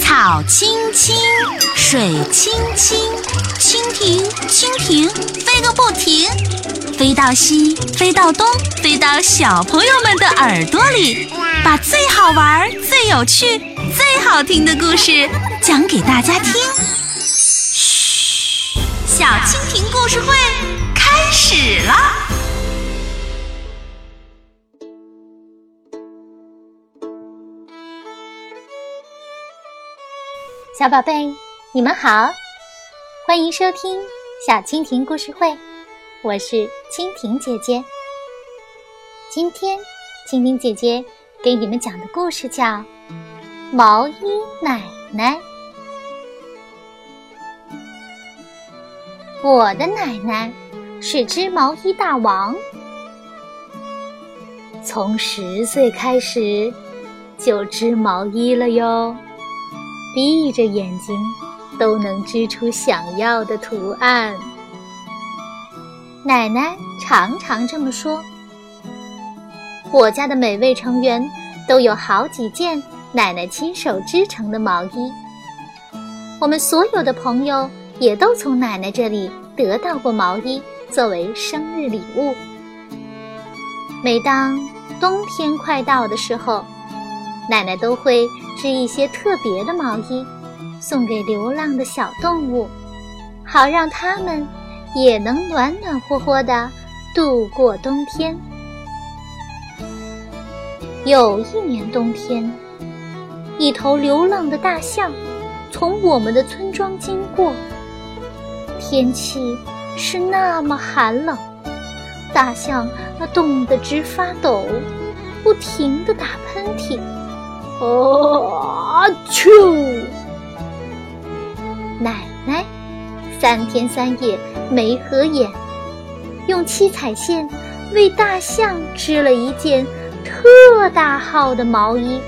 草青青，水青青，蜻蜓蜻蜓飞个不停，飞到西，飞到东，飞到小朋友们的耳朵里，把最好玩、最有趣、最好听的故事讲给大家听。嘘，小蜻蜓故事会开始了。小宝贝，你们好，欢迎收听小蜻蜓故事会，我是蜻蜓姐姐。今天，蜻蜓姐姐给你们讲的故事叫《毛衣奶奶》。我的奶奶是织毛衣大王，从十岁开始就织毛衣了哟。闭着眼睛都能织出想要的图案。奶奶常常这么说。我家的每位成员都有好几件奶奶亲手织成的毛衣。我们所有的朋友也都从奶奶这里得到过毛衣作为生日礼物。每当冬天快到的时候，奶奶都会。织一些特别的毛衣，送给流浪的小动物，好让它们也能暖暖和和的度过冬天。有一年冬天，一头流浪的大象从我们的村庄经过，天气是那么寒冷，大象那冻得直发抖，不停地打喷嚏。啊！啾！奶奶三天三夜没合眼，用七彩线为大象织了一件特大号的毛衣。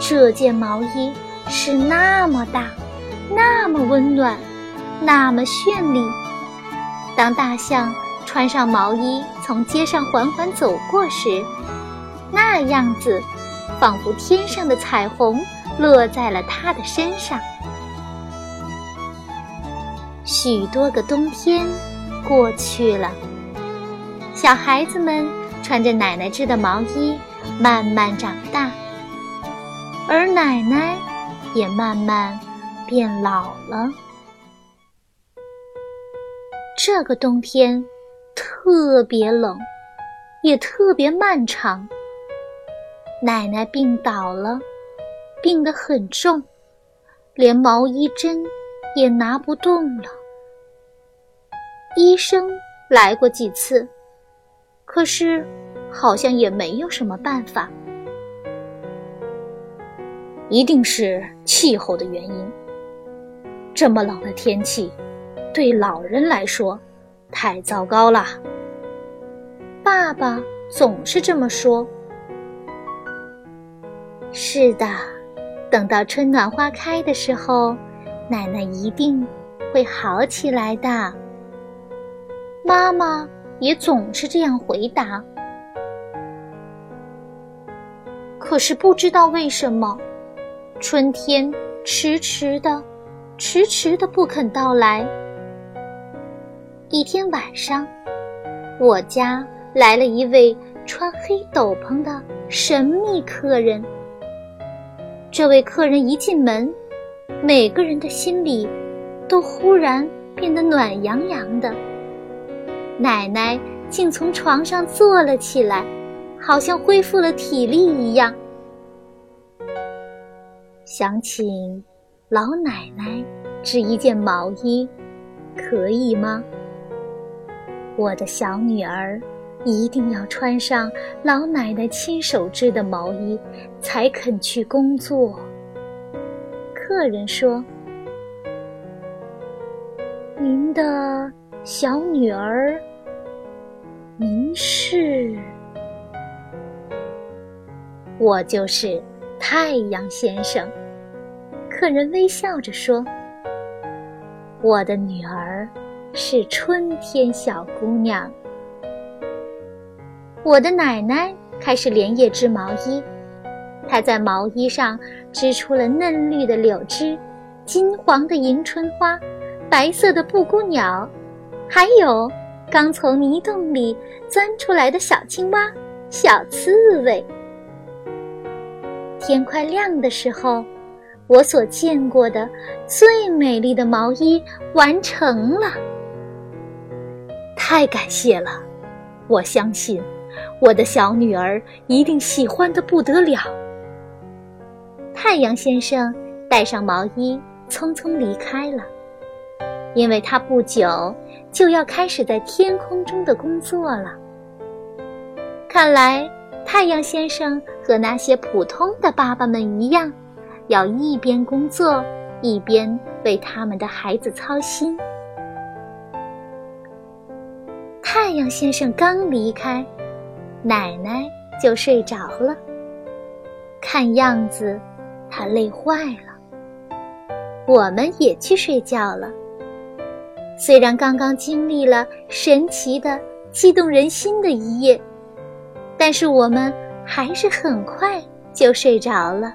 这件毛衣是那么大，那么温暖，那么绚丽。当大象穿上毛衣从街上缓缓走过时，那样子。仿佛天上的彩虹落在了他的身上。许多个冬天过去了，小孩子们穿着奶奶织的毛衣慢慢长大，而奶奶也慢慢变老了。这个冬天特别冷，也特别漫长。奶奶病倒了，病得很重，连毛衣针也拿不动了。医生来过几次，可是好像也没有什么办法。一定是气候的原因。这么冷的天气，对老人来说太糟糕了。爸爸总是这么说。是的，等到春暖花开的时候，奶奶一定会好起来的。妈妈也总是这样回答。可是不知道为什么，春天迟迟的、迟迟的不肯到来。一天晚上，我家来了一位穿黑斗篷的神秘客人。这位客人一进门，每个人的心里都忽然变得暖洋洋的。奶奶竟从床上坐了起来，好像恢复了体力一样。想请老奶奶织一件毛衣，可以吗？我的小女儿。一定要穿上老奶奶亲手织的毛衣，才肯去工作。客人说：“您的小女儿，您是？我就是太阳先生。”客人微笑着说：“我的女儿是春天小姑娘。”我的奶奶开始连夜织毛衣，她在毛衣上织出了嫩绿的柳枝、金黄的迎春花、白色的布谷鸟，还有刚从泥洞里钻出来的小青蛙、小刺猬。天快亮的时候，我所见过的最美丽的毛衣完成了。太感谢了，我相信我的小女儿一定喜欢的不得了。太阳先生戴上毛衣，匆匆离开了，因为他不久就要开始在天空中的工作了。看来，太阳先生和那些普通的爸爸们一样，要一边工作，一边为他们的孩子操心。太阳先生刚离开，奶奶就睡着了。看样子，她累坏了。我们也去睡觉了。虽然刚刚经历了神奇的、激动人心的一夜，但是我们还是很快就睡着了。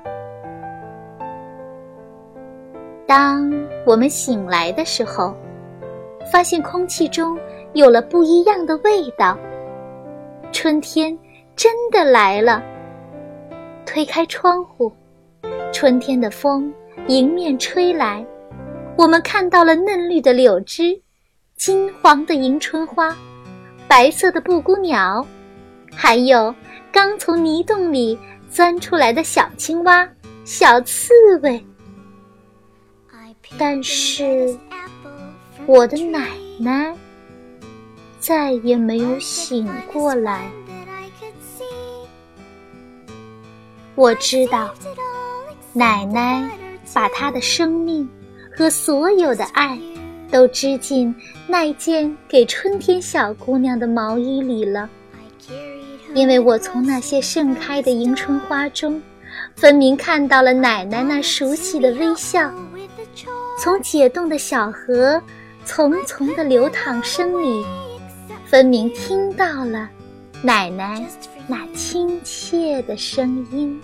当我们醒来的时候，发现空气中……有了不一样的味道，春天真的来了。推开窗户，春天的风迎面吹来，我们看到了嫩绿的柳枝、金黄的迎春花、白色的布谷鸟，还有刚从泥洞里钻出来的小青蛙、小刺猬。但是，我的奶奶。再也没有醒过来。我知道，奶奶把她的生命和所有的爱，都织进那件给春天小姑娘的毛衣里了。因为我从那些盛开的迎春花中，分明看到了奶奶那熟悉的微笑。从解冻的小河淙淙的流淌声里。分明听到了奶奶那亲切的声音。